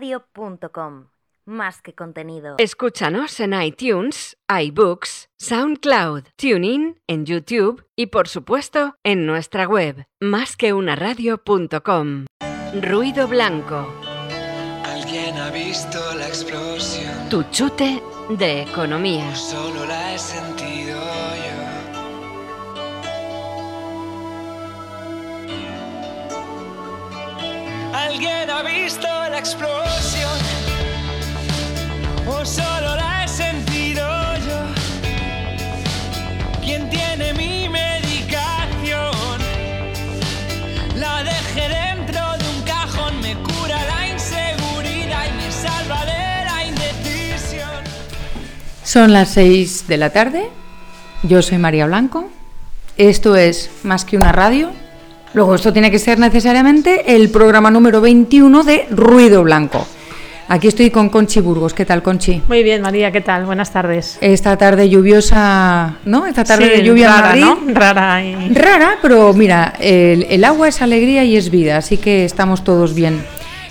Radio.com. Más que contenido. Escúchanos en iTunes, iBooks, SoundCloud, TuneIn, en YouTube y por supuesto en nuestra web, másqueunaradio.com. Ruido blanco. Alguien ha visto la explosión. Tu chute de economía. Solo la he sentido Alguien ha visto la explosión. O solo la he sentido yo. ¿Quién tiene mi medicación? La dejé dentro de un cajón, me cura la inseguridad y me salva de la indecisión. Son las 6 de la tarde. Yo soy María Blanco. Esto es Más que una radio. Luego esto tiene que ser necesariamente el programa número 21 de Ruido Blanco. Aquí estoy con Conchi Burgos. ¿Qué tal, Conchi? Muy bien, María, ¿qué tal? Buenas tardes. Esta tarde lluviosa, ¿no? Esta tarde Sí, de lluvia en rara, Madrid. ¿no? Rara y... Rara, pero mira, el, el agua es alegría y es vida, así que estamos todos bien.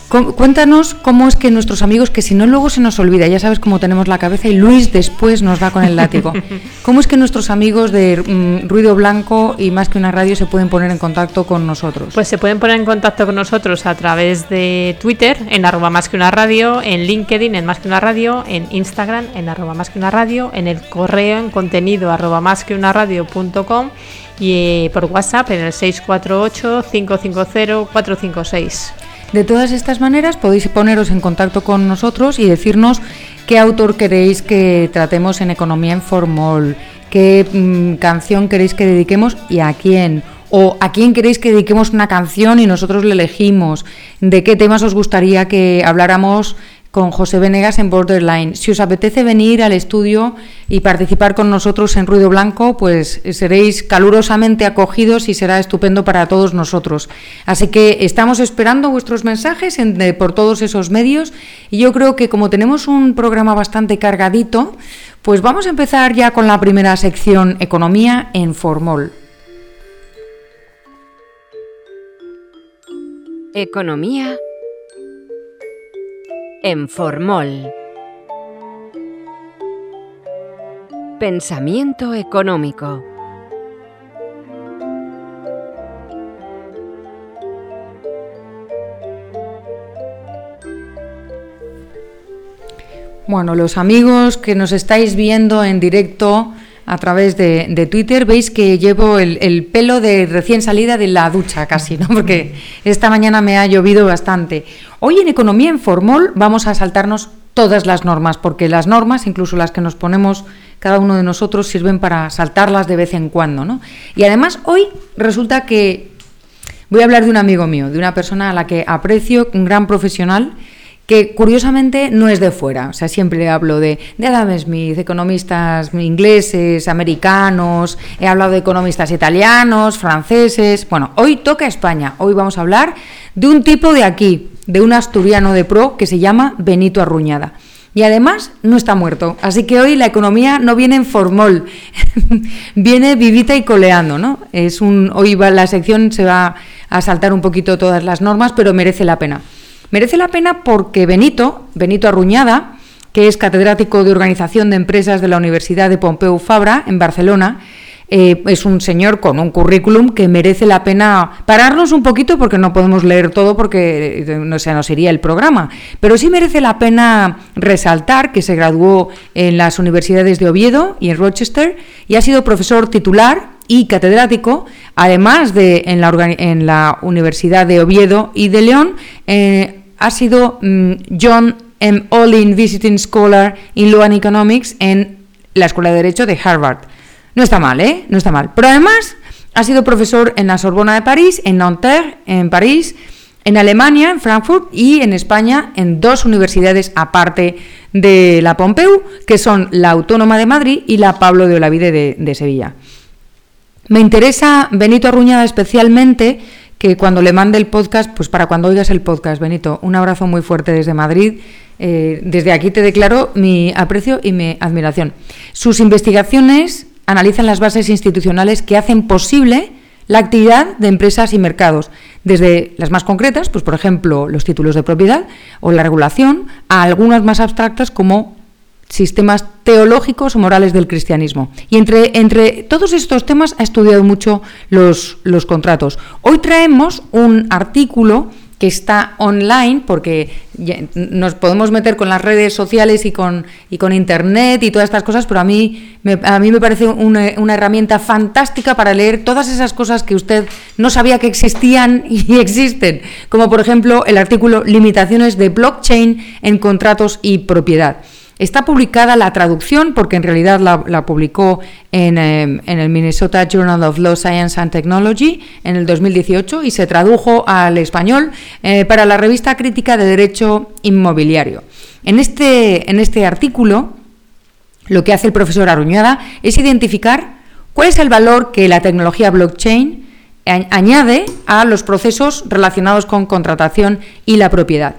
Cu- Cuéntanos cómo es que nuestros amigos, que si no luego se nos olvida, ya sabes cómo tenemos la cabeza y Luis después nos da con el látigo. ¿Cómo es que nuestros amigos de mm, Ruido Blanco y Más que una radio se pueden poner en contacto con nosotros? Pues se pueden poner en contacto con nosotros a través de Twitter, en arroba más que una radio, en LinkedIn, en más que una radio, en Instagram, en arroba más que una radio, en el correo, en contenido, arroba más que una radio punto com, y eh, por WhatsApp en el 648-550-456. De todas estas maneras podéis poneros en contacto con nosotros y decirnos qué autor queréis que tratemos en Economía en Formol, qué mm, canción queréis que dediquemos y a quién. O a quién queréis que dediquemos una canción y nosotros le elegimos. De qué temas os gustaría que habláramos con José Venegas en Borderline. Si os apetece venir al estudio y participar con nosotros en Ruido Blanco, pues seréis calurosamente acogidos y será estupendo para todos nosotros. Así que estamos esperando vuestros mensajes en- de- por todos esos medios y yo creo que como tenemos un programa bastante cargadito, pues vamos a empezar ya con la primera sección Economía en Formol. Economía en Formol. Pensamiento económico. Bueno, los amigos que nos estáis viendo en directo a través de, Twitter, veis que llevo el, el pelo de recién salida de la ducha casi, ¿no? Porque esta mañana me ha llovido bastante. Hoy en Economía en vamos a saltarnos todas las normas, porque las normas, incluso las que nos ponemos cada uno de nosotros, sirven para saltarlas de vez en cuando, ¿no? Y además hoy resulta que voy a hablar de un amigo mío, de una persona a la que aprecio, un gran profesional, que curiosamente no es de fuera. O sea, siempre hablo de, de Adam Smith, economistas ingleses, americanos, he hablado de economistas italianos, franceses. Bueno, hoy toca España. Hoy vamos a hablar de un tipo de aquí, de un asturiano de pro que se llama Benito Arruñada. Y además no está muerto. Así que hoy la economía no viene en formol, viene vivita y coleando, ¿no? Es un, hoy va, la sección se va a saltar un poquito todas las normas, pero merece la pena. Merece la pena porque Benito, Benito Arruñada, que es catedrático de Organización de Empresas de la Universidad de Pompeu Fabra, en Barcelona, eh, es un señor con un currículum que merece la pena pararnos un poquito porque no podemos leer todo porque eh, no se nos iría el programa, pero sí merece la pena resaltar que se graduó en las universidades de Oviedo y en Rochester y ha sido profesor titular y catedrático, además de en la, en la Universidad de Oviedo y de León, eh, ha sido mm, John M. Olin Visiting Scholar in Law and Economics en la Escuela de Derecho de Harvard. No está mal, ¿eh? No está mal. Pero además ha sido profesor en la Sorbona de París, en Nanterre, en París, en Alemania, en Frankfurt y en España, en dos universidades aparte de la Pompeu, que son la Autónoma de Madrid y la Pablo de Olavide de, de Sevilla. Me interesa Benito Arruñada especialmente que cuando le mande el podcast, pues para cuando oigas el podcast, Benito, un abrazo muy fuerte desde Madrid. Eh, desde aquí te declaro mi aprecio y mi admiración. Sus investigaciones analizan las bases institucionales que hacen posible la actividad de empresas y mercados, desde las más concretas, pues por ejemplo los títulos de propiedad o la regulación, a algunas más abstractas como sistemas teológicos o morales del cristianismo. Y entre, entre todos estos temas ha estudiado mucho los, los contratos. Hoy traemos un artículo que está online, porque nos podemos meter con las redes sociales y con, y con Internet y todas estas cosas, pero a mí me, a mí me parece una, una, herramienta fantástica para leer todas esas cosas que usted no sabía que existían y existen, como por ejemplo el artículo Limitaciones de blockchain en contratos y propiedad. Está publicada la traducción, porque en realidad la, publicó en, em, en, el Minnesota Journal of Law, Science and Technology en el 2018 y se tradujo al español eh, para la revista crítica de Derecho Inmobiliario. En este, en este artículo, lo que hace el profesor Aruñada es identificar cuál es el valor que la tecnología blockchain añade a los procesos relacionados con contratación y la propiedad.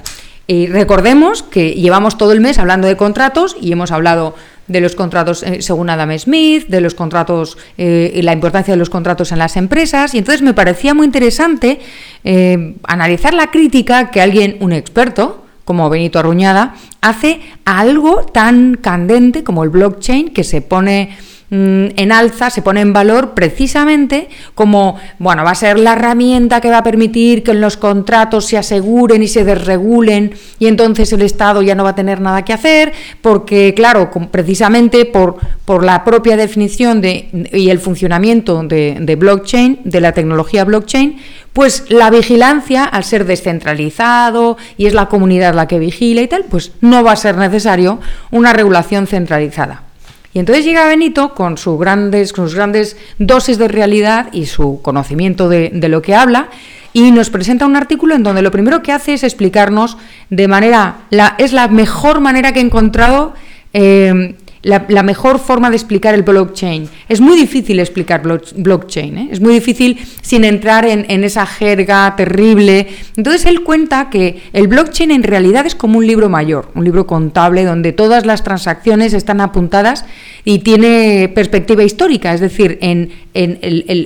Recordemos que llevamos todo el mes hablando de contratos y hemos hablado de los contratos eh, según Adam Smith, de los contratos eh, y la importancia de los contratos en las empresas. Y entonces me parecía muy interesante eh, analizar la crítica que alguien, un experto, como Benito Arruñada, hace a algo tan candente como el blockchain que se pone en alza, se pone en valor precisamente como, bueno, va a ser la herramienta que va a permitir que los contratos se aseguren y se desregulen y entonces el Estado ya no va a tener nada que hacer, porque, claro, precisamente por, por la propia definición de, y el funcionamiento de, de blockchain, de la tecnología blockchain, pues la vigilancia, al ser descentralizado y es la comunidad la que vigila y tal, pues no va a ser necesario una regulación centralizada. Y entonces llega Benito con, sus grandes, con sus grandes dosis de realidad y su conocimiento de, lo que habla y nos presenta un artículo en donde lo primero que hace es explicarnos de manera, es la mejor manera que he encontrado eh, la, mejor forma de explicar el blockchain. Es muy difícil explicar blockchain, ¿eh? es muy difícil sin entrar en, esa jerga terrible. Entonces él cuenta que el blockchain en realidad es como un libro mayor, un libro contable donde todas las transacciones están apuntadas y tiene perspectiva histórica, es decir, en,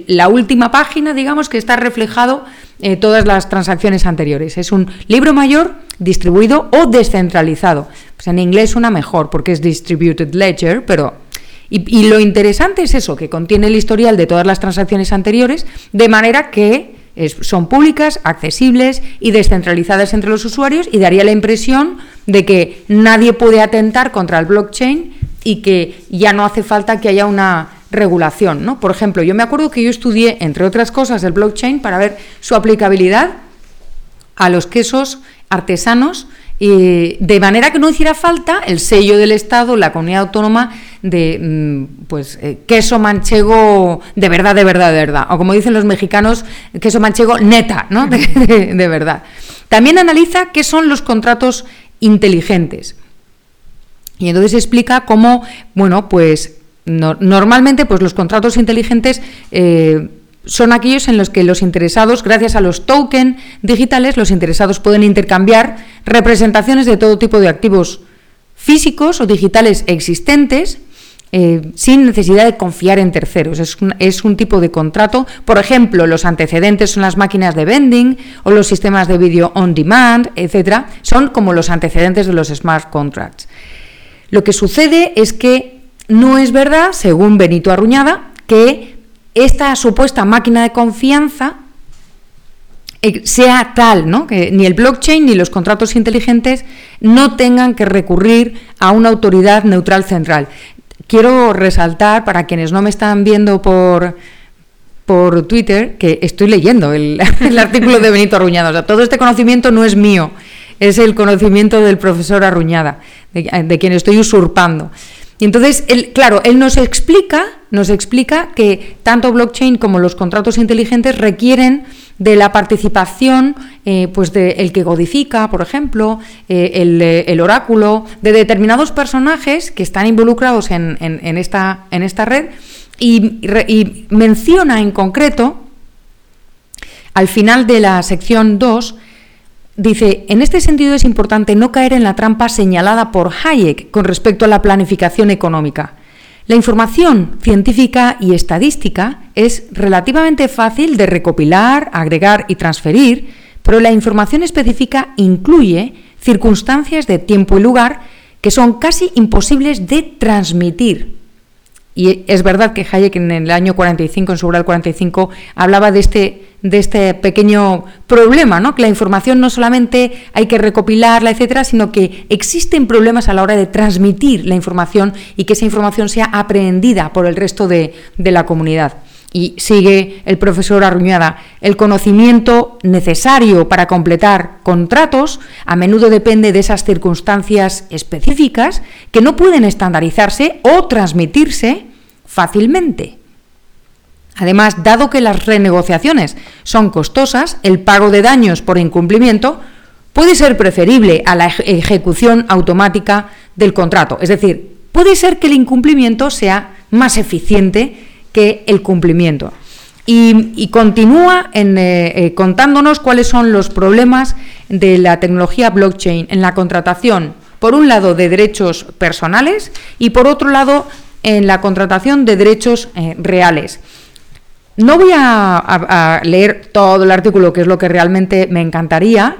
la última página, digamos, que está reflejado eh, todas las transacciones anteriores. Es un libro mayor distribuido o descentralizado. Pues en inglés suena mejor porque es distributed ledger, pero y, lo interesante es eso, que contiene el historial de todas las transacciones anteriores, de manera que son públicas, accesibles y descentralizadas entre los usuarios y daría la impresión de que nadie puede atentar contra el blockchain y que ya no hace falta que haya una regulación. ¿no? Por ejemplo, yo me acuerdo que yo estudié, entre otras cosas, el blockchain para ver su aplicabilidad a los quesos artesanos, de manera que no hiciera falta el sello del Estado, la comunidad autónoma de mm, pues eh, queso manchego de verdad, de verdad, de verdad. O como dicen los mexicanos, queso manchego neta, ¿no? De, verdad. También analiza qué son los contratos inteligentes. Y entonces explica cómo, bueno, pues normalmente pues los contratos inteligentes eh, son aquellos en los que los interesados, gracias a los tokens digitales, los interesados pueden intercambiar representaciones de todo tipo de activos físicos o digitales existentes eh, sin necesidad de confiar en terceros. Es un, es un, tipo de contrato. Por ejemplo, los antecedentes son las máquinas de vending o los sistemas de vídeo on demand, etcétera. Son como los antecedentes de los smart contracts. Lo que sucede es que no es verdad, según Benito Arruñada, que esta supuesta máquina de confianza eh, sea tal, ¿no? que ni el blockchain ni los contratos inteligentes no tengan que recurrir a una autoridad neutral central. Quiero resaltar para quienes no me están viendo por, por Twitter que estoy leyendo el, artículo de Benito Arruñada. O sea, todo este conocimiento no es mío, es el conocimiento del profesor Arruñada, de quien estoy usurpando. Y entonces, él, claro, él nos explica, nos explica que tanto blockchain como los contratos inteligentes requieren de la participación eh, pues de el que codifica, por ejemplo, eh, eh, el, oráculo, de determinados personajes que están involucrados en, esta, en esta, red y, y, menciona en concreto, al final de la sección 2, Dice, en este sentido es importante no caer en la trampa señalada por Hayek con respecto a la planificación económica. La información científica y estadística es relativamente fácil de recopilar, agregar y transferir, pero la información específica incluye circunstancias de tiempo y lugar que son casi imposibles de transmitir. Y es verdad que Hayek en el año 45, en su obra 45, hablaba de este, de este pequeño problema, ¿no? que la información no solamente hay que recopilarla, etcétera, sino que existen problemas a la hora de transmitir la información y que esa información sea aprehendida por el resto de, de la comunidad. Y sigue el profesor Arruñada, el conocimiento necesario para completar contratos a menudo depende de esas circunstancias específicas que no pueden estandarizarse o transmitirse fácilmente. Además, dado que las renegociaciones son costosas, el pago de daños por incumplimiento puede ser preferible a la ejecución automática del contrato. Es decir, puede ser que el incumplimiento sea más eficiente que el cumplimiento. Y, continúa eh, eh, contándonos cuáles son los problemas de la tecnología blockchain en la contratación, por un lado, de derechos personales y por otro lado, en la contratación de derechos eh, reales. No voy a, leer todo el artículo, que es lo que realmente me encantaría.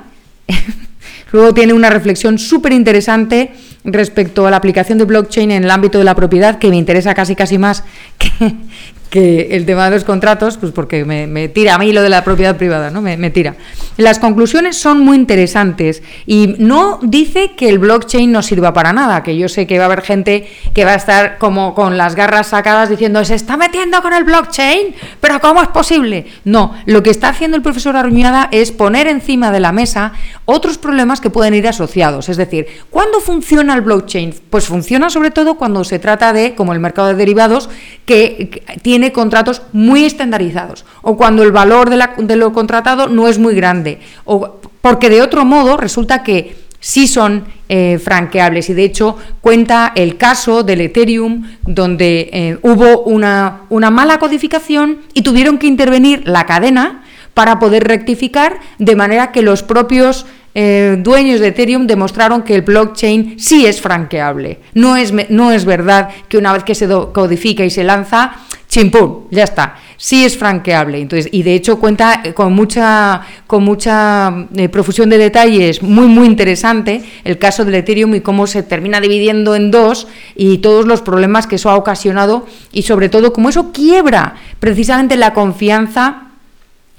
Luego tiene una reflexión súper interesante respecto a la aplicación de blockchain en el ámbito de la propiedad, que me interesa casi casi más que, el tema de los contratos, pues porque me, tira a mí lo de la propiedad privada, ¿no? Me, tira. Las conclusiones son muy interesantes y no dice que el blockchain no sirva para nada, que yo sé que va a haber gente que va a estar como con las garras sacadas diciendo, se está metiendo con el blockchain, pero ¿cómo es posible? No, lo que está haciendo el profesor Aruñada es poner encima de la mesa otros problemas que pueden ir asociados. Es decir, ¿cuándo funciona el blockchain? Pues funciona sobre todo cuando se trata de, como el mercado de derivados, que tiene contratos muy estandarizados o cuando el valor de, lo contratado no es muy grande o porque de otro modo resulta que sí son eh, franqueables y de hecho cuenta el caso del Ethereum donde eh, hubo una, una mala codificación y tuvieron que intervenir la cadena para poder rectificar de manera que los propios eh, dueños de Ethereum demostraron que el blockchain sí es franqueable. No es, no es verdad que una vez que se codifica y se lanza, chimpum, ya está. Sí es franqueable. Entonces, y de hecho cuenta con mucha, con mucha eh, profusión de detalles muy, muy interesante el caso del Ethereum y cómo se termina dividiendo en dos y todos los problemas que eso ha ocasionado y sobre todo cómo eso quiebra precisamente la confianza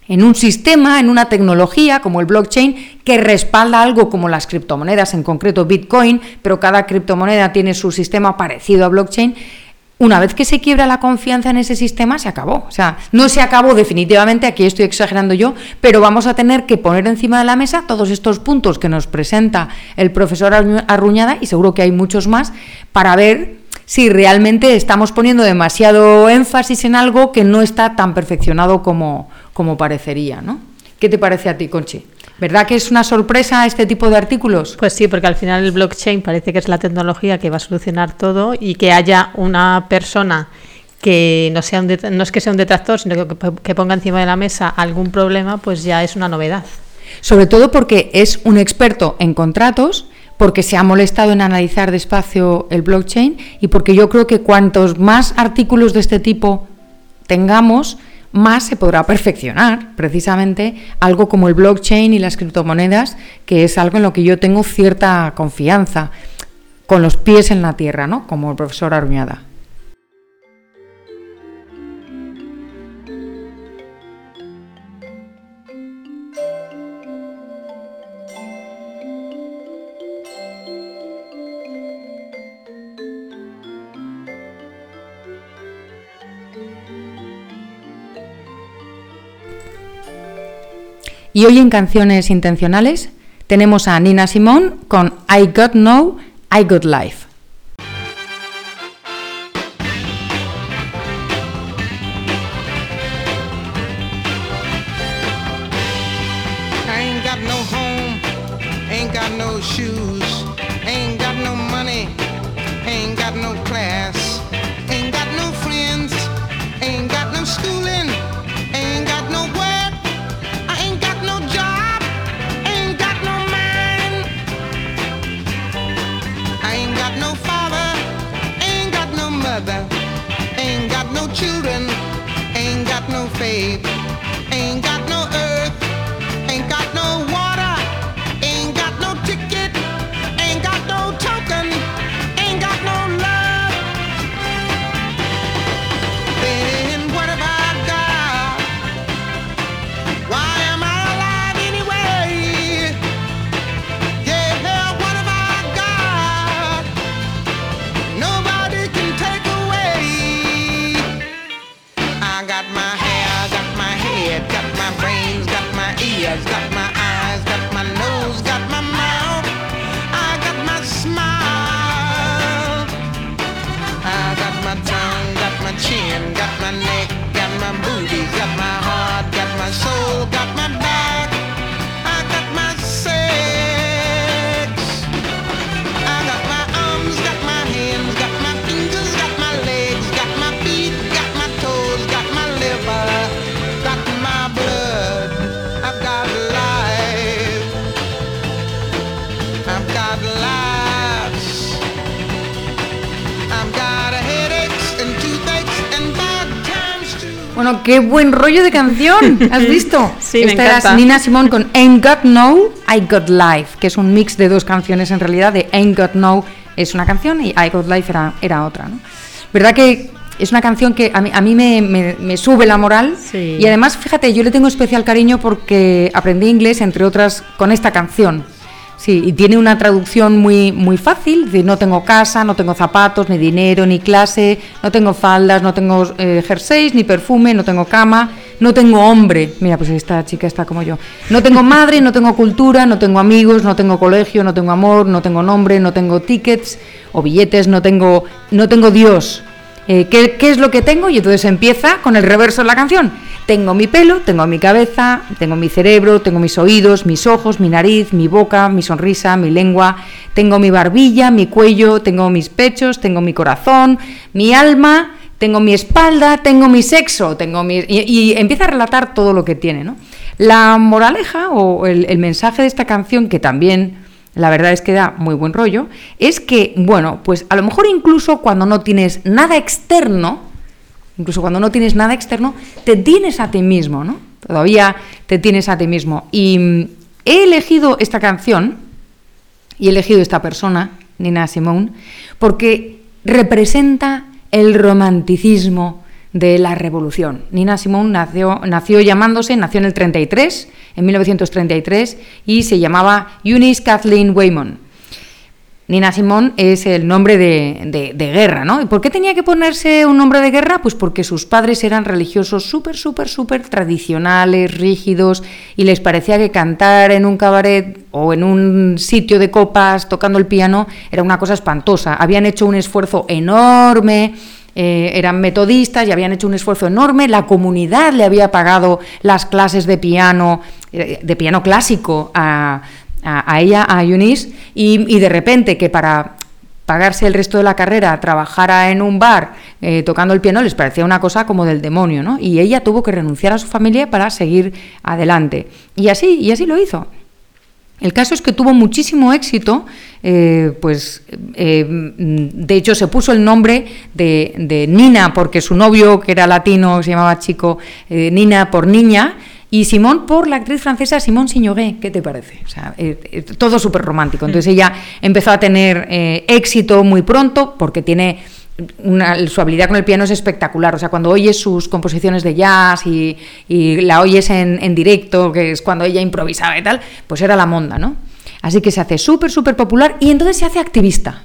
en un sistema, en una tecnología como el blockchain que respalda algo como las criptomonedas, en concreto Bitcoin, pero cada criptomoneda tiene su sistema parecido a blockchain. Una vez que se quiebra la confianza en ese sistema, se acabó. O sea, no se acabó definitivamente, aquí estoy exagerando yo, pero vamos a tener que poner encima de la mesa todos estos puntos que nos presenta el profesor Arruñada, y seguro que hay muchos más, para ver si realmente estamos poniendo demasiado énfasis en algo que no está tan perfeccionado como, como parecería, ¿no? ¿Qué te parece a ti, Conchi? ¿Verdad que es una sorpresa este tipo de artículos? Pues sí, porque al final el blockchain parece que es la tecnología que va a solucionar todo y que haya una persona que no, sea un no es que sea un detractor, sino que, que ponga encima de la mesa algún problema, pues ya es una novedad. Sobre todo porque es un experto en contratos, porque se ha molestado en analizar despacio el blockchain y porque yo creo que cuantos más artículos de este tipo tengamos, más se podrá perfeccionar precisamente algo como el blockchain y las criptomonedas, que es algo en lo que yo tengo cierta confianza, con los pies en la tierra, ¿no? Como el profesor Aruñada. Y hoy en Canciones Intencionales tenemos a Nina Simón con I Got No, I Got Life. Bueno, qué buen rollo de canción, ¿has visto? Sí, me Esta encanta. era Nina Simone con Ain't Got No, I Got Life, que es un mix de dos canciones en realidad, de Ain't Got No es una canción y I Got Life era, era otra, ¿no? ¿Verdad que es una canción que a mí, a mí me, me- me sube la moral? Sí. Y además, fíjate, yo le tengo especial cariño porque aprendí inglés, entre otras, con esta canción. Sí, y tiene una traducción muy, muy fácil, de no tengo casa, no tengo zapatos, ni dinero, ni clase, no tengo faldas, no tengo eh, jerseys, ni perfume, no tengo cama, no tengo hombre. Mira, pues esta chica está como yo. No tengo madre, no tengo cultura, no tengo amigos, no tengo colegio, no tengo amor, no tengo nombre, no tengo tickets o billetes, no tengo, no tengo Dios. Eh, ¿qué, es lo que tengo? Y entonces empieza con el reverso de la canción. Tengo mi pelo, tengo mi cabeza, tengo mi cerebro, tengo mis oídos, mis ojos, mi nariz, mi boca, mi sonrisa, mi lengua, tengo mi barbilla, mi cuello, tengo mis pechos, tengo mi corazón, mi alma, tengo mi espalda, tengo mi sexo, tengo mi... Y, empieza a relatar todo lo que tiene, ¿no? La moraleja o el mensaje de esta canción, que también la verdad es que da muy buen rollo, es que, bueno, pues a lo mejor incluso cuando no tienes nada externo, incluso cuando no tienes nada externo, te tienes a ti mismo, ¿no? Todavía te tienes a ti mismo. Y mm, he elegido esta canción y he elegido esta persona, Nina Simone, porque representa el romanticismo de la revolución. Nina Simone nació, llamándose, nació en el 33, en 1933, y se llamaba Eunice Kathleen Waymon. Nina Simone es el nombre de, de- de guerra, ¿no? ¿Y por qué tenía que ponerse un nombre de guerra? Pues porque sus padres eran religiosos súper, súper, súper tradicionales, rígidos, y les parecía que cantar en un cabaret o en un sitio de copas tocando el piano era una cosa espantosa. Habían hecho un esfuerzo enorme, eh, eran metodistas y habían hecho un esfuerzo enorme, la comunidad le había pagado las clases de piano, eh, de piano clásico a, a- a ella, a Eunice, y, de repente que para pagarse el resto de la carrera trabajara en un bar eh, tocando el piano les parecía una cosa como del demonio, ¿no? Y ella tuvo que renunciar a su familia para seguir adelante. Y así, y así lo hizo. El caso es que tuvo muchísimo éxito, eh, pues eh, mm, de hecho se puso el nombre de, de Nina porque su novio, que era latino, se llamaba chico, eh, Nina por niña, y Simón por la actriz francesa Simone Signoret. ¿Qué te parece? O sea, todo súper romántico. Entonces ella empezó a tener éxito muy pronto porque tiene su habilidad con el piano es espectacular. O sea, cuando oyes sus composiciones de jazz y, la oyes en, directo, que es cuando ella improvisaba y tal, pues era la monda, ¿no? Así que se hace súper, súper popular y entonces se hace activista.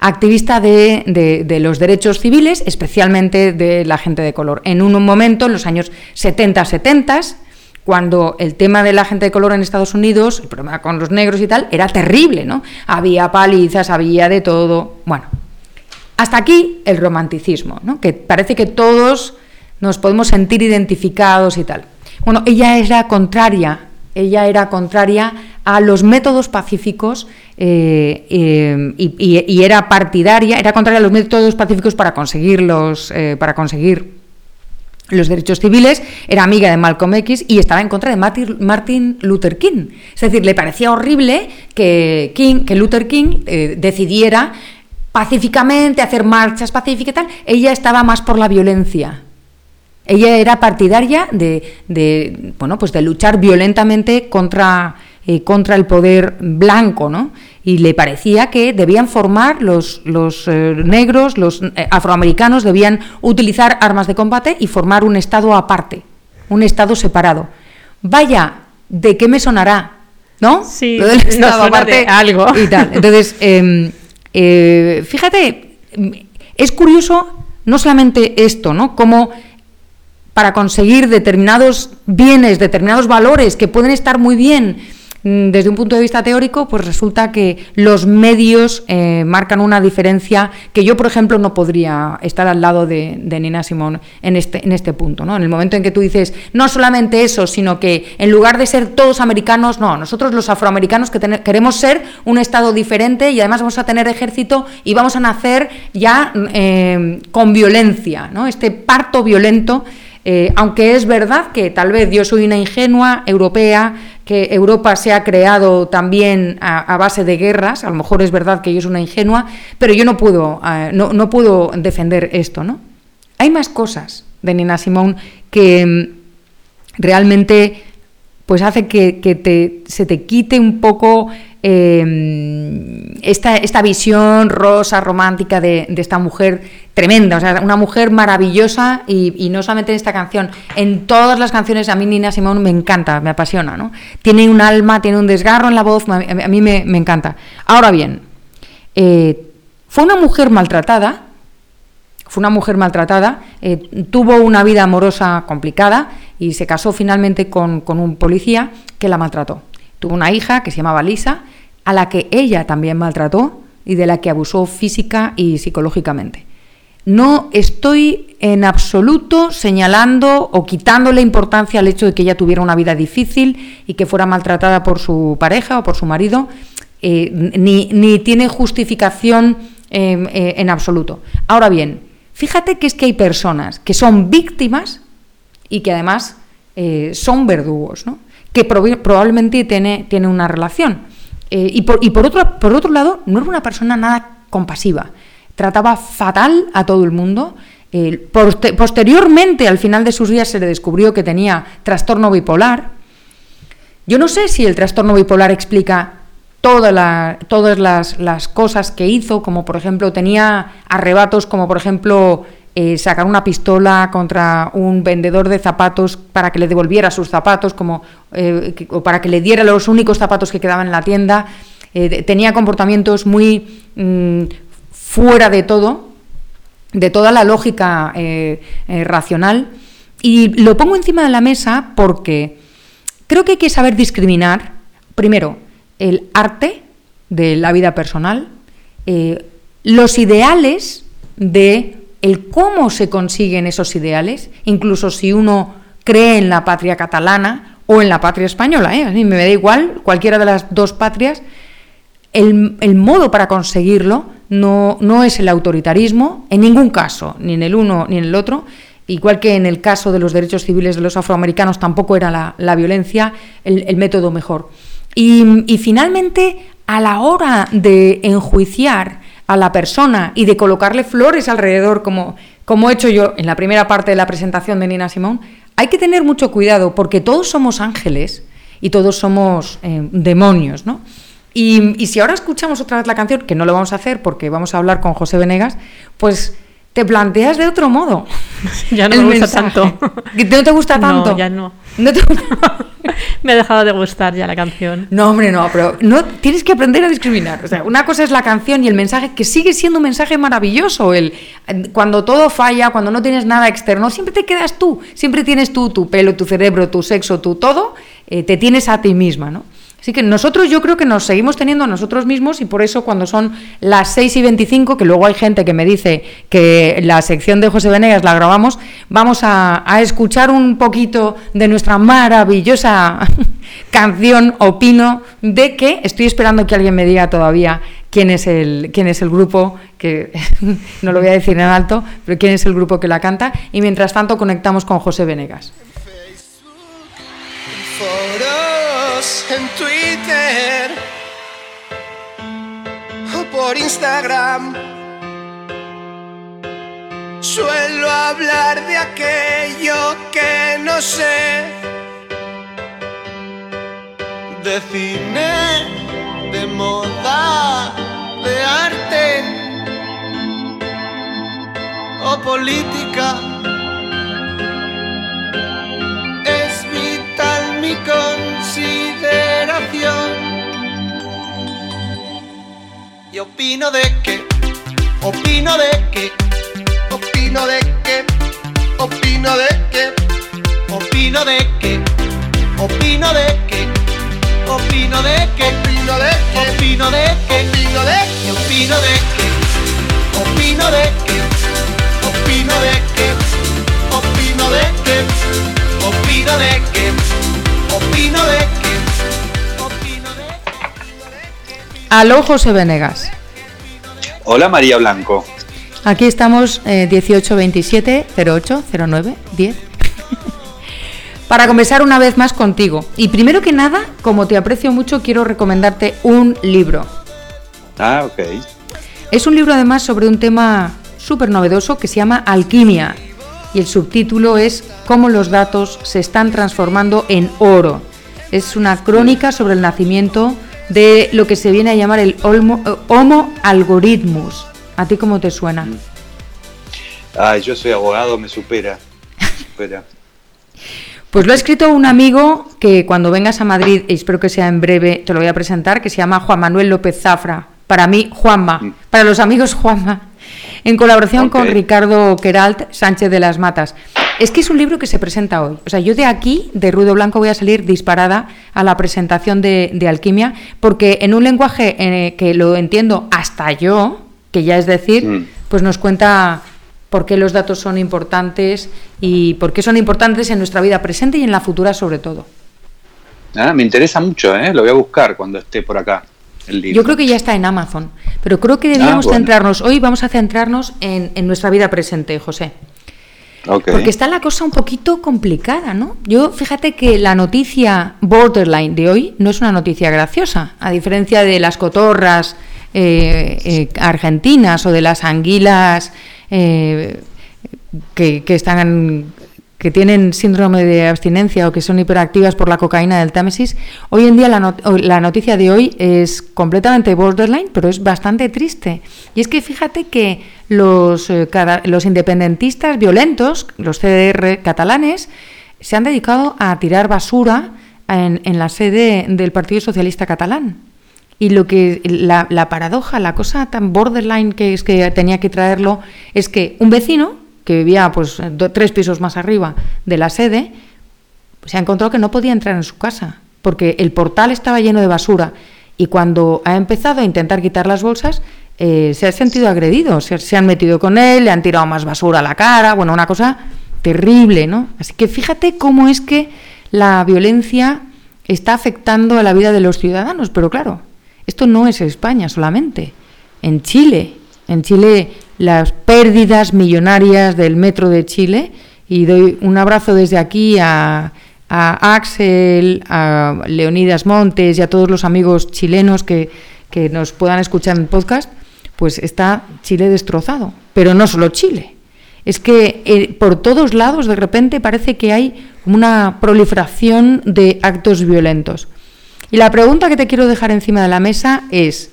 Activista de, de- de los derechos civiles, especialmente de la gente de color. En un momento, en los años 70-70, cuando el tema de la gente de color en Estados Unidos, el problema con los negros y tal, era terrible, ¿no? Había palizas, había de todo. Bueno, hasta aquí el romanticismo, ¿no? que parece que todos nos podemos sentir identificados y tal. Bueno, ella era contraria, ella era contraria a los métodos pacíficos eh, eh, y, era partidaria, era contraria a los métodos pacíficos para conseguir los, eh, para conseguir los derechos civiles, era amiga de Malcolm X y estaba en contra de Martin, Luther King. Es decir, le parecía horrible que, King, que Luther King decidiera pacíficamente, hacer marchas pacíficas y tal, ella estaba más por la violencia. Ella era partidaria de, de, bueno, pues de luchar violentamente contra, eh, contra el poder blanco, ¿no? Y le parecía que debían formar los, los eh, negros, los eh, afroamericanos, debían utilizar armas de combate y formar un estado aparte, un estado separado. Vaya, ¿de qué me sonará? ¿No? Sí, Lo del nos estado de algo. Y tal. Entonces, eh, fíjate, es curioso no solamente esto, ¿no? Como para conseguir determinados bienes, determinados valores que pueden estar muy bien desde un punto de vista teórico, pues resulta que los medios eh, marcan una diferencia que yo, por ejemplo, no podría estar al lado de, Nina Simón en este, en este punto. ¿no? En el momento en que tú dices, no solamente eso, sino que en lugar de ser todos americanos, no, nosotros los afroamericanos que queremos ser un Estado diferente y además vamos a tener ejército y vamos a nacer ya eh, con violencia, ¿no? este parto violento. Eh, aunque es verdad que tal vez yo soy una ingenua europea, que Europa se ha creado también a, base de guerras, a lo mejor es verdad que yo soy una ingenua, pero yo no puedo, eh, no, no puedo defender esto, ¿no? Hay más cosas de Nina Simón que mm, realmente pues hace que, se te quite un poco eh, esta, esta visión rosa, romántica de, esta mujer tremenda, o sea, una mujer maravillosa y, no solamente en esta canción, en todas las canciones a mí Nina Simón me encanta, me apasiona, ¿no? Tiene un alma, tiene un desgarro en la voz, a, mí me, me encanta. Ahora bien, eh, fue una mujer maltratada, fue una mujer maltratada, eh, tuvo una vida amorosa complicada y se casó finalmente con, con un policía que la maltrató. Tuvo una hija que se llamaba Lisa, a la que ella también maltrató y de la que abusó física y psicológicamente. No estoy en absoluto señalando o quitándole importancia al hecho de que ella tuviera una vida difícil y que fuera maltratada por su pareja o por su marido, eh, ni, ni tiene justificación eh, eh, en absoluto. Ahora bien, fíjate que es que hay personas que son víctimas y que además eh, son verdugos, ¿no? que probablemente tiene, tiene una relación. Eh, y por, y por, otro, por otro lado, no era una persona nada compasiva. Trataba fatal a todo el mundo. Poste- posteriormente, al final de sus días, se le descubrió que tenía trastorno bipolar. Yo no sé si el trastorno bipolar explica todas las, las cosas que hizo, como por ejemplo tenía arrebatos, como por ejemplo eh, sacar una pistola contra un vendedor de zapatos para que le devolviera sus zapatos, como, eh, o para que le diera los únicos zapatos que quedaban en la tienda. Eh, tenía comportamientos muy mm, fuera de todo, de toda la lógica racional. Y lo pongo encima de la mesa porque creo que hay que saber discriminar, primero, el arte de la vida personal, los ideales de el cómo se consiguen esos ideales, incluso si uno cree en la patria catalana o en la patria española, ¿eh? a mí me da igual, cualquiera de las dos patrias, el, el modo para conseguirlo no, no es el autoritarismo, en ningún caso, ni en el uno ni en el otro, igual que en el caso de los derechos civiles de los afroamericanos tampoco era la, la violencia el, el método mejor. Y, y finalmente, a la hora de enjuiciar a la persona y de colocarle flores alrededor, como, como he hecho yo en la primera parte de la presentación de Nina Simón, hay que tener mucho cuidado porque todos somos ángeles y todos somos eh, demonios, ¿no? Y, y si ahora escuchamos otra vez la canción, que no lo vamos a hacer porque vamos a hablar con José Venegas, pues te planteas de otro modo. Ya no me gusta tanto. ¿Que ¿No te gusta No, tanto? ya no. ¿No te- Me ha dejado de gustar ya la canción. No, hombre, no, pero no tienes que aprender a discriminar. O sea, una cosa es la canción y el mensaje, que sigue siendo un mensaje maravilloso. El, cuando todo falla, cuando no tienes nada externo, siempre te quedas tú. Siempre tienes tú, tu pelo, tu cerebro, tu sexo, tu todo, eh, te tienes a ti misma, ¿no? Así que nosotros yo creo que nos seguimos teniendo a nosotros mismos y por eso cuando son las 6 y 25, que luego hay gente que me dice que la sección de José Venegas la grabamos, vamos a, a escuchar un poquito de nuestra maravillosa canción, opino, de que estoy esperando que alguien me diga todavía quién es el, quién es el grupo, que no lo voy a decir en alto, pero quién es el grupo que la canta, y mientras tanto conectamos con José Venegas. En Twitter o por Instagram Suelo hablar de aquello que no sé. De cine, de moda, de arte o política. Y opino de que, opino de que, opino de que, opino de que, opino de que, opino de que, opino de que, opino de que, opino de que, opino de que, opino de que, opino de que, opino de que, opino de que, opino de que, opino de que, Aló, José Venegas. Hola María Blanco. Aquí estamos eh, 1827 08 09 10 para conversar una vez más contigo. Y primero que nada, como te aprecio mucho, quiero recomendarte un libro. Ah, ok. Es un libro además sobre un tema súper novedoso que se llama Alquimia. Y el subtítulo es Cómo los datos se están transformando en oro. Es una crónica sobre el nacimiento de lo que se viene a llamar el Homo, eh, homo algorithmus. ¿A ti cómo te suena? Ay, yo soy abogado, me supera. Me supera. Pues lo ha escrito un amigo que cuando vengas a Madrid, y espero que sea en breve, te lo voy a presentar, que se llama Juan Manuel López Zafra. Para mí, Juanma. Mm. Para los amigos, Juanma. En colaboración con. Ricardo Queralt Sánchez de las Matas. Es que es un libro que se presenta hoy. O sea, yo de aquí, de Ruido Blanco, voy a salir disparada a la presentación de, de Alquimia, porque en un lenguaje eh, que lo entiendo hasta yo, que ya es decir, Mm. pues nos cuenta por qué los datos son importantes y por qué son importantes en nuestra vida presente y en la futura sobre todo. Ah, me interesa mucho, ¿eh? Lo voy a buscar cuando esté por acá. El libro. Yo creo que ya está en Amazon, pero creo que Ah, bueno. centrarnos, hoy vamos a centrarnos en, en nuestra vida presente, José. Porque está la cosa un poquito complicada, ¿no? Yo fíjate que la noticia borderline de hoy no es una noticia graciosa, a diferencia de las cotorras eh, eh, argentinas o de las anguilas eh, que, están tienen síndrome de abstinencia o que son hiperactivas por la cocaína del Támesis. Hoy en día la noticia de hoy es completamente borderline, pero es bastante triste. Y es que fíjate que los, eh, los independentistas violentos, los CDR catalanes, se han dedicado a tirar basura en, la sede del Partido Socialista Catalán. Y lo que la, paradoja, la cosa tan borderline que es que tenía que traerlo, es que un vecino que vivía pues tres pisos más arriba de la sede, se ha encontrado que no podía entrar en su casa, porque el portal estaba lleno de basura. Y cuando ha empezado a intentar quitar las bolsas, eh, se ha sentido agredido, se, se han metido con él, le han tirado más basura a la cara, bueno, una cosa terrible, ¿no? Así que fíjate cómo es que la violencia está afectando a la vida de los ciudadanos, pero claro, esto no es España solamente. En Chile, en Chile las pérdidas millonarias del metro de Chile, y doy un abrazo desde aquí a, a Axel, a Leonidas Montes y a todos los amigos chilenos que, que nos puedan escuchar en podcast, pues está Chile destrozado. Pero no solo Chile. Es que eh, por todos lados de repente parece que hay una proliferación de actos violentos. Y la pregunta que te quiero dejar encima de la mesa es,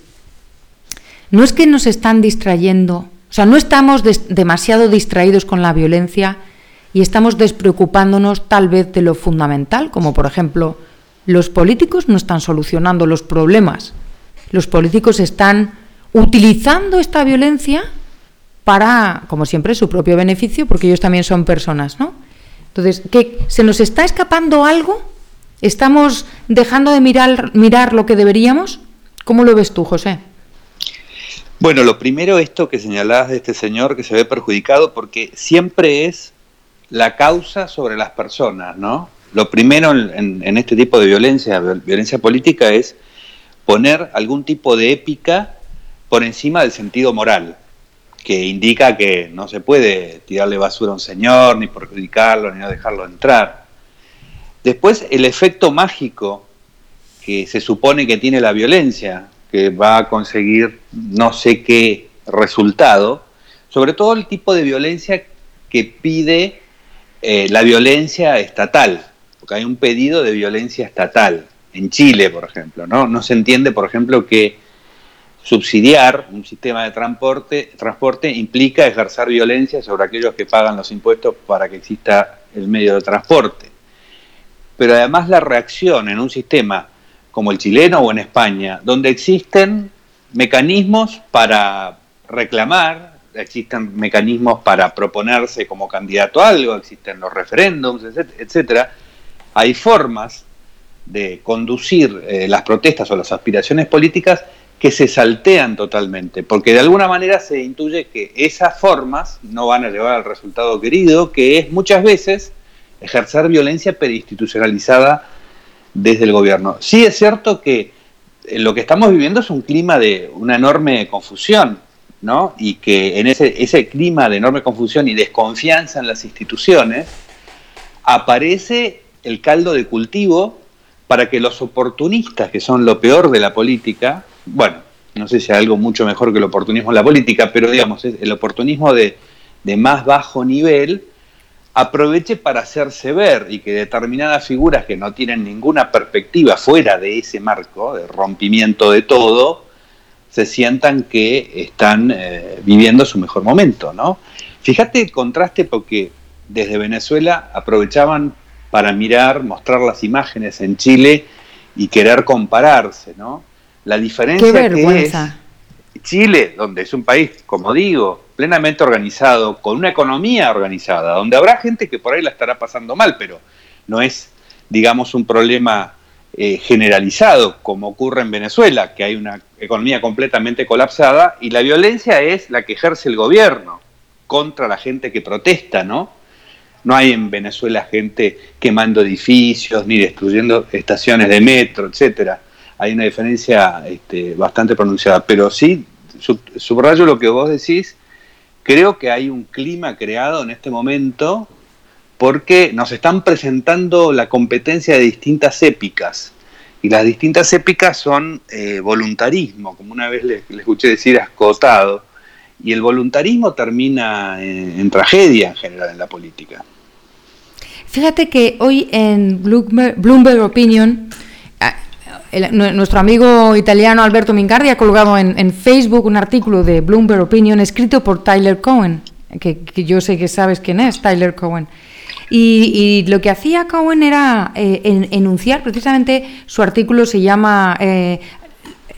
¿no es que nos están distrayendo? O sea, ¿no estamos demasiado distraídos con la violencia y estamos despreocupándonos tal vez de lo fundamental? Como por ejemplo, los políticos no están solucionando los problemas. Los políticos están utilizando esta violencia para, como siempre, su propio beneficio, porque ellos también son personas, ¿no? Entonces, ¿qué, ¿se nos está escapando algo? ¿Estamos dejando de mirar, mirar lo que deberíamos? ¿Cómo lo ves tú, José? Bueno, lo primero esto que señalabas de este señor que se ve perjudicado porque siempre es la causa sobre las personas, ¿no? Lo primero en, en- este tipo de violencia, viol- violencia política, es poner algún tipo de épica por encima del sentido moral, que indica que no se puede tirarle basura a un señor, ni perjudicarlo, ni no dejarlo entrar. Después, el efecto mágico que se supone que tiene la violencia, que va a conseguir no sé qué resultado, sobre todo el tipo de violencia que pide eh, la violencia estatal, porque hay un pedido de violencia estatal en Chile, por ejemplo, ¿no? No se entiende, por ejemplo, que subsidiar un sistema de transporte, transporte implica ejercer violencia sobre aquellos que pagan los impuestos para que exista el medio de transporte. Pero además la reacción en un sistema como el chileno o en España, donde existen mecanismos para reclamar, existen mecanismos para proponerse como candidato a algo, existen los referéndums, etcétera, hay formas de conducir eh, las protestas o las aspiraciones políticas que se saltean totalmente, porque de alguna manera se intuye que esas formas no van a llevar al resultado querido, que es muchas veces ejercer violencia perinstitucionalizada desde el gobierno. Sí es cierto que eh, lo que estamos viviendo es un clima de una enorme confusión, ¿no? Y que en ese, ese clima de enorme confusión y desconfianza en las instituciones aparece el caldo de cultivo para que los oportunistas, que son lo peor de la política, bueno, no sé si hay algo mucho mejor que el oportunismo en la política, pero digamos, el oportunismo de, de más bajo nivel, aproveche para hacerse ver y que determinadas figuras que no tienen ninguna perspectiva fuera de ese marco de rompimiento de todo, se sientan que están eh, viviendo su mejor momento, ¿no? Fíjate el contraste porque desde Venezuela aprovechaban para mirar, mostrar las imágenes en Chile y querer compararse, ¿no? La diferencia que es Chile, donde es un país, como digo, plenamente organizado, con una economía organizada, donde habrá gente que por ahí la estará pasando mal, pero no es, digamos, un problema eh, generalizado, como ocurre en Venezuela, que hay una economía completamente colapsada y la violencia es la que ejerce el gobierno contra la gente que protesta, ¿no? No hay en Venezuela gente quemando edificios ni destruyendo estaciones de metro, etcétera. Hay una diferencia este, bastante pronunciada. Pero sí, sub- subrayo lo que vos decís, creo que hay un clima creado en este momento porque nos están presentando la competencia de distintas épicas. Y las distintas épicas son eh, voluntarismo, como una vez le, escuché decir ascotado. Y el voluntarismo termina en, en tragedia en general en la política. Fíjate que hoy en Bloomberg, Bloomberg Opinion, nuestro amigo italiano Alberto Mingardi ha colgado en, en Facebook un artículo de Bloomberg Opinion escrito por Tyler Cohen, que, yo sé que sabes quién es, Tyler Cohen. Y, lo que hacía Cohen era eh, en- enunciar, precisamente su artículo se llama eh,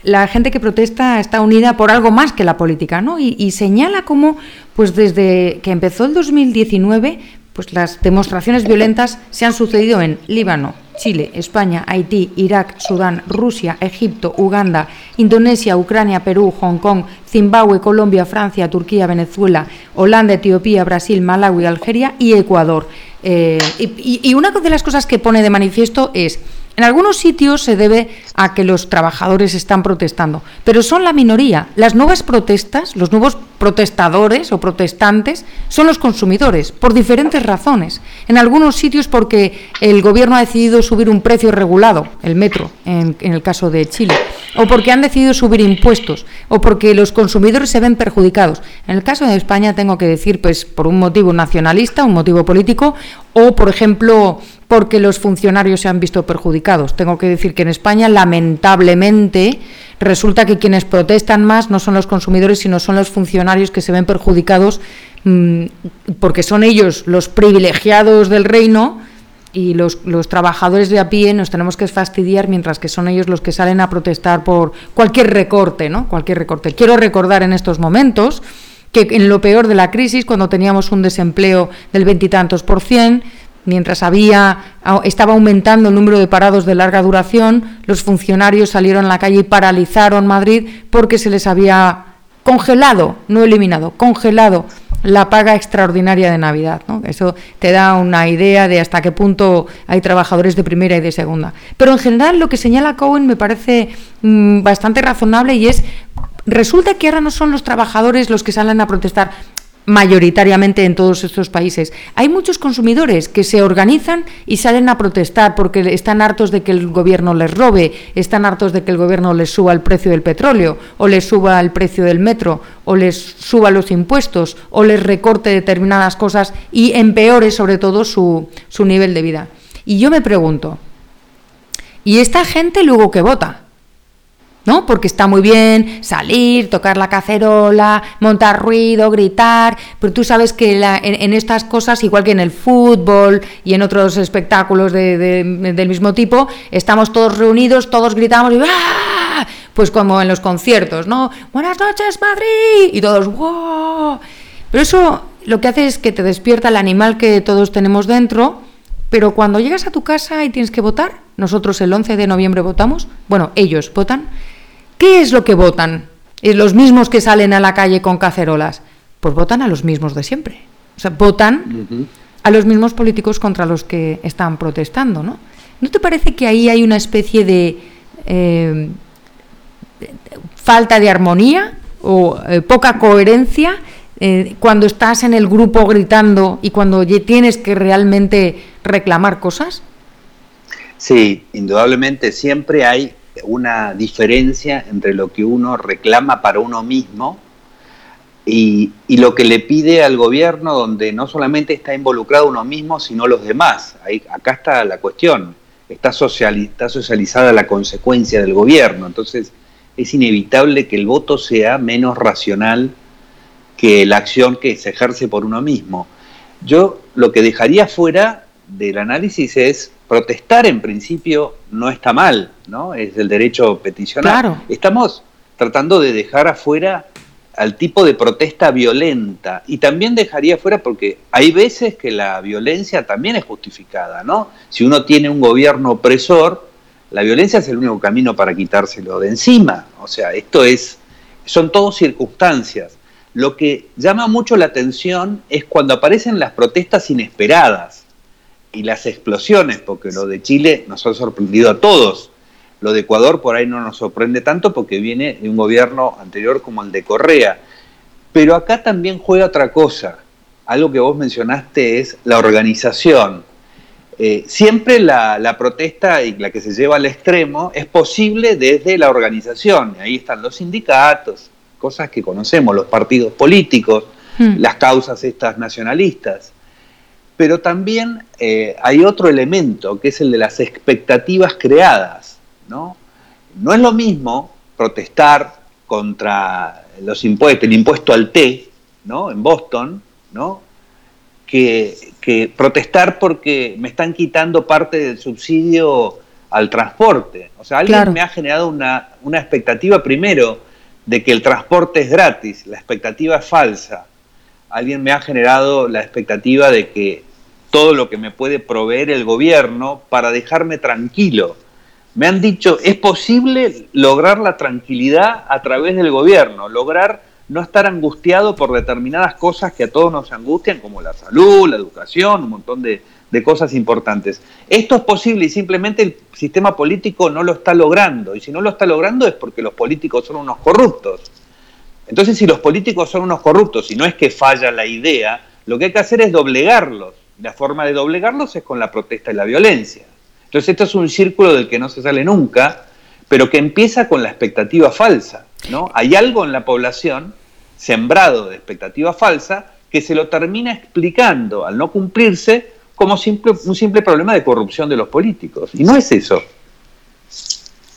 la gente que protesta está unida por algo más que la política, ¿no? Y, y señala cómo, pues desde que empezó el 2019, pues las demostraciones violentas se han sucedido en Líbano, Chile, España, Haití, Irak, Sudán, Rusia, Egipto, Uganda, Indonesia, Ucrania, Perú, Hong Kong, Zimbabue, Colombia, Francia, Turquía, Venezuela, Holanda, Etiopía, Brasil, Malawi, Algeria y Ecuador. Eh, y, una de las cosas que pone de manifiesto es en algunos sitios se debe a que los trabajadores están protestando, pero son la minoría. Las nuevas protestas, los nuevos protestadores o protestantes son los consumidores, por diferentes razones. En algunos sitios porque el gobierno ha decidido subir un precio regulado, el metro, en, el caso de Chile, o porque han decidido subir impuestos, o porque los consumidores se ven perjudicados. En el caso de España tengo que decir, pues por un motivo nacionalista, un motivo político, o por ejemplo porque los funcionarios se han visto perjudicados. Tengo que decir que en España, lamentablemente, resulta que quienes protestan más no son los consumidores, sino son los funcionarios que se ven perjudicados mm, porque son ellos los privilegiados del reino y los, los trabajadores de a pie nos tenemos que fastidiar mientras que son ellos los que salen a protestar por cualquier recorte, ¿no? Cualquier recorte. Quiero recordar en estos momentos que en lo peor de la crisis, cuando teníamos un desempleo del veintitantos por cien, mientras había estaba aumentando el número de parados de larga duración, los funcionarios salieron a la calle y paralizaron Madrid porque se les había congelado, no eliminado, congelado la paga extraordinaria de Navidad. Eso te da una idea de hasta qué punto hay trabajadores de primera y de segunda. Pero en general lo que señala Cohen me parece mmm, bastante razonable y es, resulta que ahora no son los trabajadores los que salen a protestar. Mayoritariamente en todos estos países. Hay muchos consumidores que se organizan y salen a protestar porque están hartos de que el gobierno les robe, están hartos de que el gobierno les suba el precio del petróleo, o les suba el precio del metro, o les suba los impuestos, o les recorte determinadas cosas y empeore sobre todo su, su nivel de vida. Y yo me pregunto, ¿y esta gente luego que vota? ¿No? Porque está muy bien salir, tocar la cacerola, montar ruido, gritar, pero tú sabes que la- en, estas cosas, igual que en el fútbol y en otros espectáculos de- de- del mismo tipo, estamos todos reunidos, todos gritamos y ¡ah! Pues como en los conciertos, ¿no? Buenas noches, Madrid, y todos ¡wow! Pero eso lo que hace es que te despierta el animal que todos tenemos dentro, pero cuando llegas a tu casa y tienes que votar, nosotros el 11 de noviembre votamos, bueno, ellos votan, ¿qué es lo que votan? ¿Es los mismos que salen a la calle con cacerolas? Pues votan a los mismos de siempre. O sea, votan a los mismos políticos contra los que están protestando, ¿no? ¿No te parece que ahí hay una especie de eh, falta de armonía o eh, poca coherencia eh, cuando estás en el grupo gritando y cuando tienes que realmente reclamar cosas? Sí, indudablemente siempre hay una diferencia entre lo que uno reclama para uno mismo y, lo que le pide al gobierno, donde no solamente está involucrado uno mismo, sino los demás. Ahí, acá está la cuestión. Está, está socializada la consecuencia del gobierno. Entonces es inevitable que el voto sea menos racional que la acción que se ejerce por uno mismo. Yo lo que dejaría fuera del análisis es protestar en principio no está mal, ¿no? Es el derecho peticionar. Claro. Estamos tratando de dejar afuera al tipo de protesta violenta y también dejaría fuera porque hay veces que la violencia también es justificada, ¿no? Si uno tiene un gobierno opresor, la violencia es el único camino para quitárselo de encima. O sea, esto es son todas circunstancias. Lo que llama mucho la atención es cuando aparecen las protestas inesperadas y las explosiones, porque lo de Chile nos ha sorprendido a todos. Lo de Ecuador por ahí no nos sorprende tanto porque viene de un gobierno anterior como el de Correa. Pero acá también juega otra cosa. Algo que vos mencionaste es la organización. Eh, siempre la, la protesta y la que se lleva al extremo es posible desde la organización. Ahí están los sindicatos, cosas que conocemos, los partidos políticos, Hmm. las causas estas nacionalistas. Pero también eh, hay otro elemento, que es el de las expectativas creadas. ¿no? no es lo mismo protestar contra los impuestos, el impuesto al té, ¿no? en Boston, ¿no? que, que protestar porque me están quitando parte del subsidio al transporte. O sea, alguien Claro. me ha generado una, una expectativa primero de que el transporte es gratis, la expectativa es falsa. Alguien me ha generado la expectativa de que todo lo que me puede proveer el gobierno para dejarme tranquilo. Me han dicho, es posible lograr la tranquilidad a través del gobierno, lograr no estar angustiado por determinadas cosas que a todos nos angustian, como la salud, la educación, un montón de, de cosas importantes. Esto es posible y simplemente el sistema político no lo está logrando. Y si no lo está logrando es porque los políticos son unos corruptos. Entonces, si los políticos son unos corruptos y no es que falla la idea, lo que hay que hacer es doblegarlos. La forma de doblegarlos es con la protesta y la violencia. Entonces, esto es un círculo del que no se sale nunca, pero que empieza con la expectativa falsa. ¿no? Hay algo en la población sembrado de expectativa falsa que se lo termina explicando al no cumplirse como simple, un simple problema de corrupción de los políticos. Y no es eso.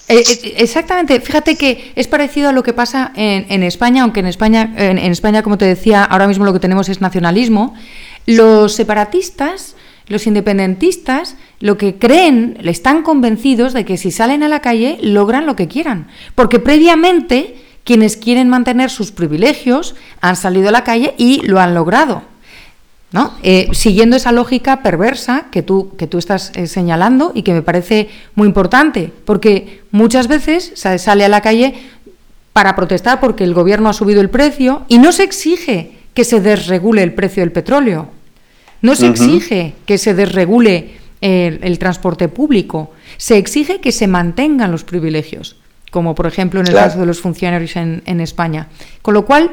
Eh, eh, Exactamente, fíjate que es parecido a lo que pasa en, en España, aunque en España, en, en España, como te decía, ahora mismo lo que tenemos es nacionalismo. Los separatistas, los independentistas, lo que creen, están convencidos de que si salen a la calle logran lo que quieran, porque previamente quienes quieren mantener sus privilegios han salido a la calle y lo han logrado. ¿no? Eh, siguiendo esa lógica perversa que tú, que tú estás eh, señalando y que me parece muy importante, porque muchas veces se sale a la calle para protestar porque el gobierno ha subido el precio y no se exige que se desregule el precio del petróleo, no se exige que se desregule el, el transporte público, se exige que se mantengan los privilegios, como por ejemplo en el Claro. caso de los funcionarios en, en España. Con lo cual,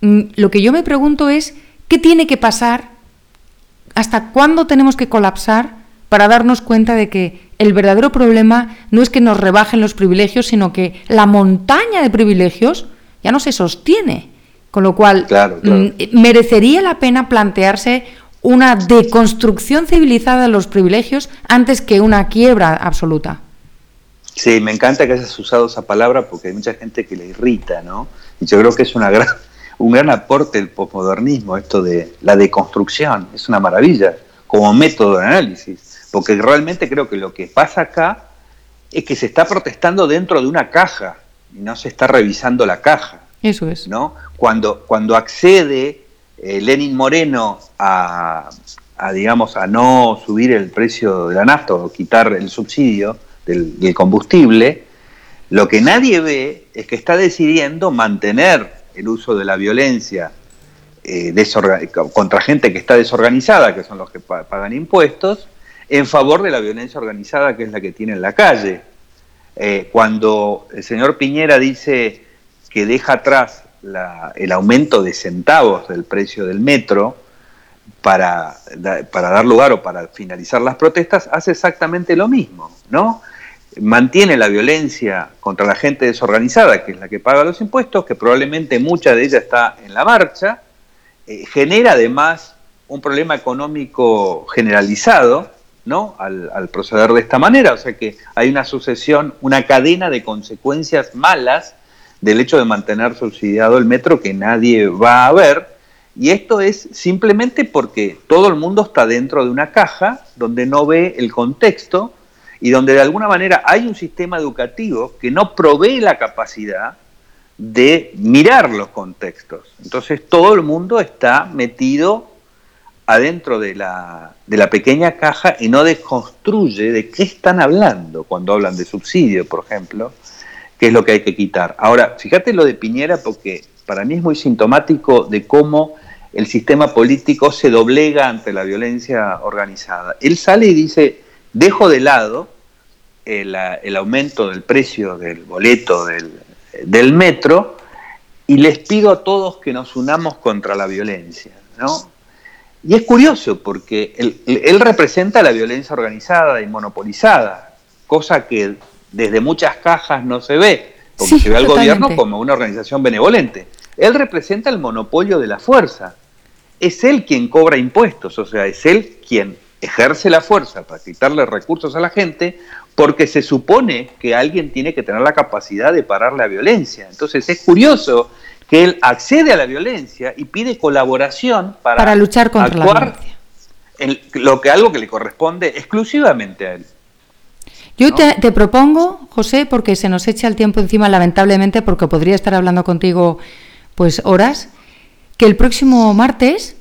mm, lo que yo me pregunto es ¿Qué tiene que pasar? ¿Hasta cuándo tenemos que colapsar para darnos cuenta de que el verdadero problema no es que nos rebajen los privilegios, sino que la montaña de privilegios ya no se sostiene? Con lo cual, Claro, claro. mm, merecería la pena plantearse una deconstrucción civilizada de los privilegios antes que una quiebra absoluta. Sí, me encanta que hayas usado esa palabra porque hay mucha gente que le irrita, ¿no? Y yo creo que es una gran, un gran aporte del posmodernismo, esto de la deconstrucción. Es una maravilla como método de análisis, porque realmente creo que lo que pasa acá es que se está protestando dentro de una caja y no se está revisando la caja. Eso es. ¿no? Cuando, cuando accede eh, Lenin Moreno a, digamos, a no subir el precio de la nafta o quitar el subsidio del, combustible, lo que nadie ve es que está decidiendo mantener el uso de la violencia eh, contra gente que está desorganizada, que son los que pa- pagan impuestos, en favor de la violencia organizada, que es la que tiene en la calle. Eh, cuando el señor Piñera dice que deja atrás el aumento de centavos del precio del metro para, para dar lugar o para finalizar las protestas, hace exactamente lo mismo, ¿no? Mantiene la violencia contra la gente desorganizada, que es la que paga los impuestos, que probablemente mucha de ella está en la marcha, eh, genera además un problema económico generalizado, ¿no? Al proceder de esta manera, o sea que hay una sucesión, una cadena de consecuencias malas del hecho de mantener subsidiado el metro que nadie va a ver, y esto es simplemente porque todo el mundo está dentro de una caja donde no ve el contexto y donde de alguna manera hay un sistema educativo que no provee la capacidad de mirar los contextos. Entonces todo el mundo está metido adentro de la, de la pequeña caja y no desconstruye de qué están hablando cuando hablan de subsidio, por ejemplo, qué es lo que hay que quitar. Ahora, fíjate lo de Piñera porque para mí es muy sintomático de cómo el sistema político se doblega ante la violencia organizada. Él sale y dice, dejo de lado el, el aumento del precio del boleto del, del metro y les pido a todos que nos unamos contra la violencia. ¿no? Y es curioso porque él, él representa la violencia organizada y monopolizada, cosa que desde muchas cajas no se ve, porque Sí, se ve al totalmente. gobierno como una organización benevolente. Él representa el monopolio de la fuerza. Es él quien cobra impuestos, o sea, es él quien ejerce la fuerza para quitarle recursos a la gente, porque se supone que alguien tiene que tener la capacidad de parar la violencia. Entonces es curioso que él accede a la violencia y pide colaboración para, Para luchar contra la actuar violencia. en lo que algo que le corresponde exclusivamente a él. Yo ¿no? te, te propongo, José, porque se nos echa el tiempo encima, lamentablemente, porque podría estar hablando contigo pues horas, que el próximo martes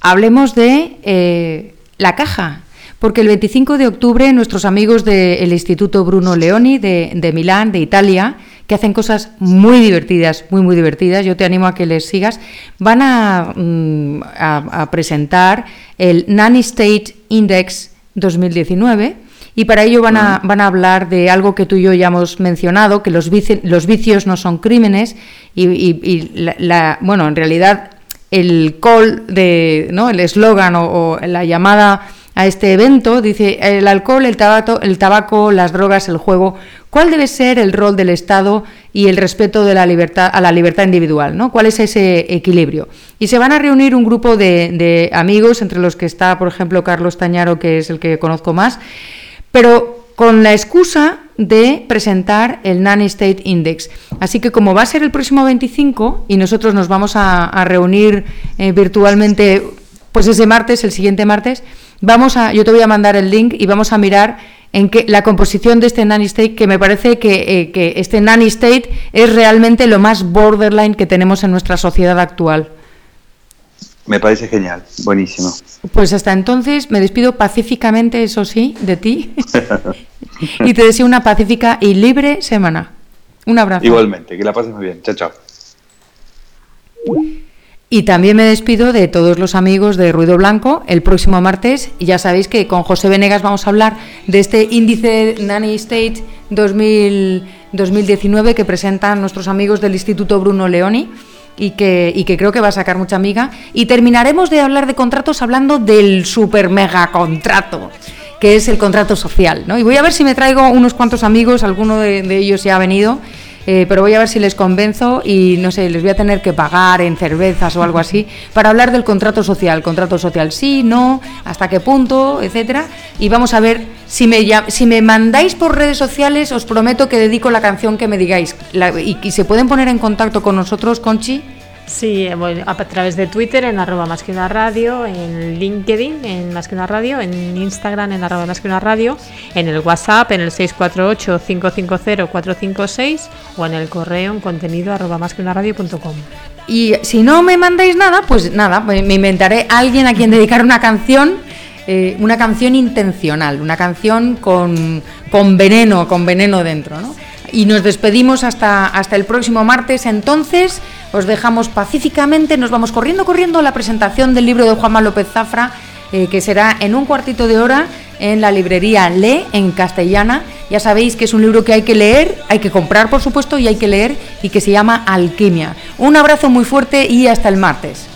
hablemos de eh, la caja. Porque el 25 de octubre nuestros amigos del Instituto Bruno Leoni de, de Milán, de Italia, que hacen cosas muy divertidas, muy, muy divertidas, yo te animo a que les sigas, van a, mm, a- a presentar el Nanny State Index 2019 y para ello van a, van a hablar de algo que tú y yo ya hemos mencionado, que los, vici- los vicios no son crímenes y, y- y la, la- bueno, en realidad el call de, ¿no? el eslogan o, o la llamada a este evento dice el alcohol, el tabaco, el tabaco, las drogas, el juego. ¿Cuál debe ser el rol del Estado y el respeto de la libertad a la libertad individual? ¿no? ¿Cuál es ese equilibrio? Y se van a reunir un grupo de, de amigos, entre los que está, por ejemplo, Carlos Tañaro, que es el que conozco más, pero con la excusa de presentar el Nanny State Index. Así que como va a ser el próximo 25 y nosotros nos vamos a, reunir eh, virtualmente, pues ese martes, el siguiente martes, vamos a, yo te voy a mandar el link y vamos a mirar en qué la composición de este Nanny State, que me parece que, eh, que este Nanny State es realmente lo más borderline que tenemos en nuestra sociedad actual. Me parece genial, buenísimo. Pues hasta entonces me despido pacíficamente, eso sí, de ti. y te deseo una pacífica y libre semana. Un abrazo. Igualmente, que la pases muy bien. Chao, chao. Y también me despido de todos los amigos de Ruido Blanco el próximo martes. Y ya sabéis que con José Venegas vamos a hablar de este índice Nanny State 2000 2019 que presentan nuestros amigos del Instituto Bruno Leoni. Y que, y que creo que va a sacar mucha amiga. Y terminaremos de hablar de contratos hablando del super mega contrato, que es el contrato social. ¿no? Y voy a ver si me traigo unos cuantos amigos, alguno de, ellos ya ha venido. eh, pero voy a ver si les convenzo y no sé, les voy a tener que pagar en cervezas o algo así para hablar del contrato social. Contrato social sí, no, hasta qué punto, etcétera. Y vamos a ver si me, si me mandáis por redes sociales, os prometo que dedico la canción que me digáis. La- y, y se pueden poner en contacto con nosotros, Conchi. Sí, eh, bueno, a través de Twitter en arroba más que una radio, en LinkedIn en más que una radio, en Instagram en arroba más que una radio, en el WhatsApp en el 648-550-456 o en el correo en contenido arroba más que una radio.com. Y si no me mandáis nada, pues nada, me inventaré a alguien a quien dedicar una canción, eh, una canción intencional, una canción con, con veneno, con veneno dentro, ¿no? Y nos despedimos hasta, hasta el próximo martes. Entonces, os dejamos pacíficamente, nos vamos corriendo, corriendo a la presentación del libro de Juanma López Zafra, eh, que será en un cuartito de hora en la librería Le, en castellana. Ya sabéis que es un libro que hay que leer, hay que comprar, por supuesto, y hay que leer, y que se llama Alquimia. Un abrazo muy fuerte y hasta el martes.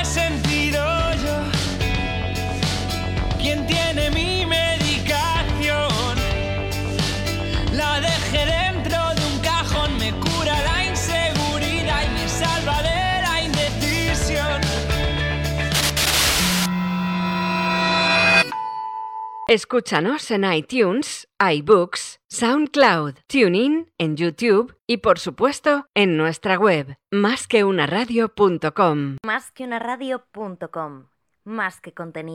he Escúchanos en iTunes, iBooks, SoundCloud, TuneIn, en YouTube y por supuesto en nuestra web. Más que. Más que contenido.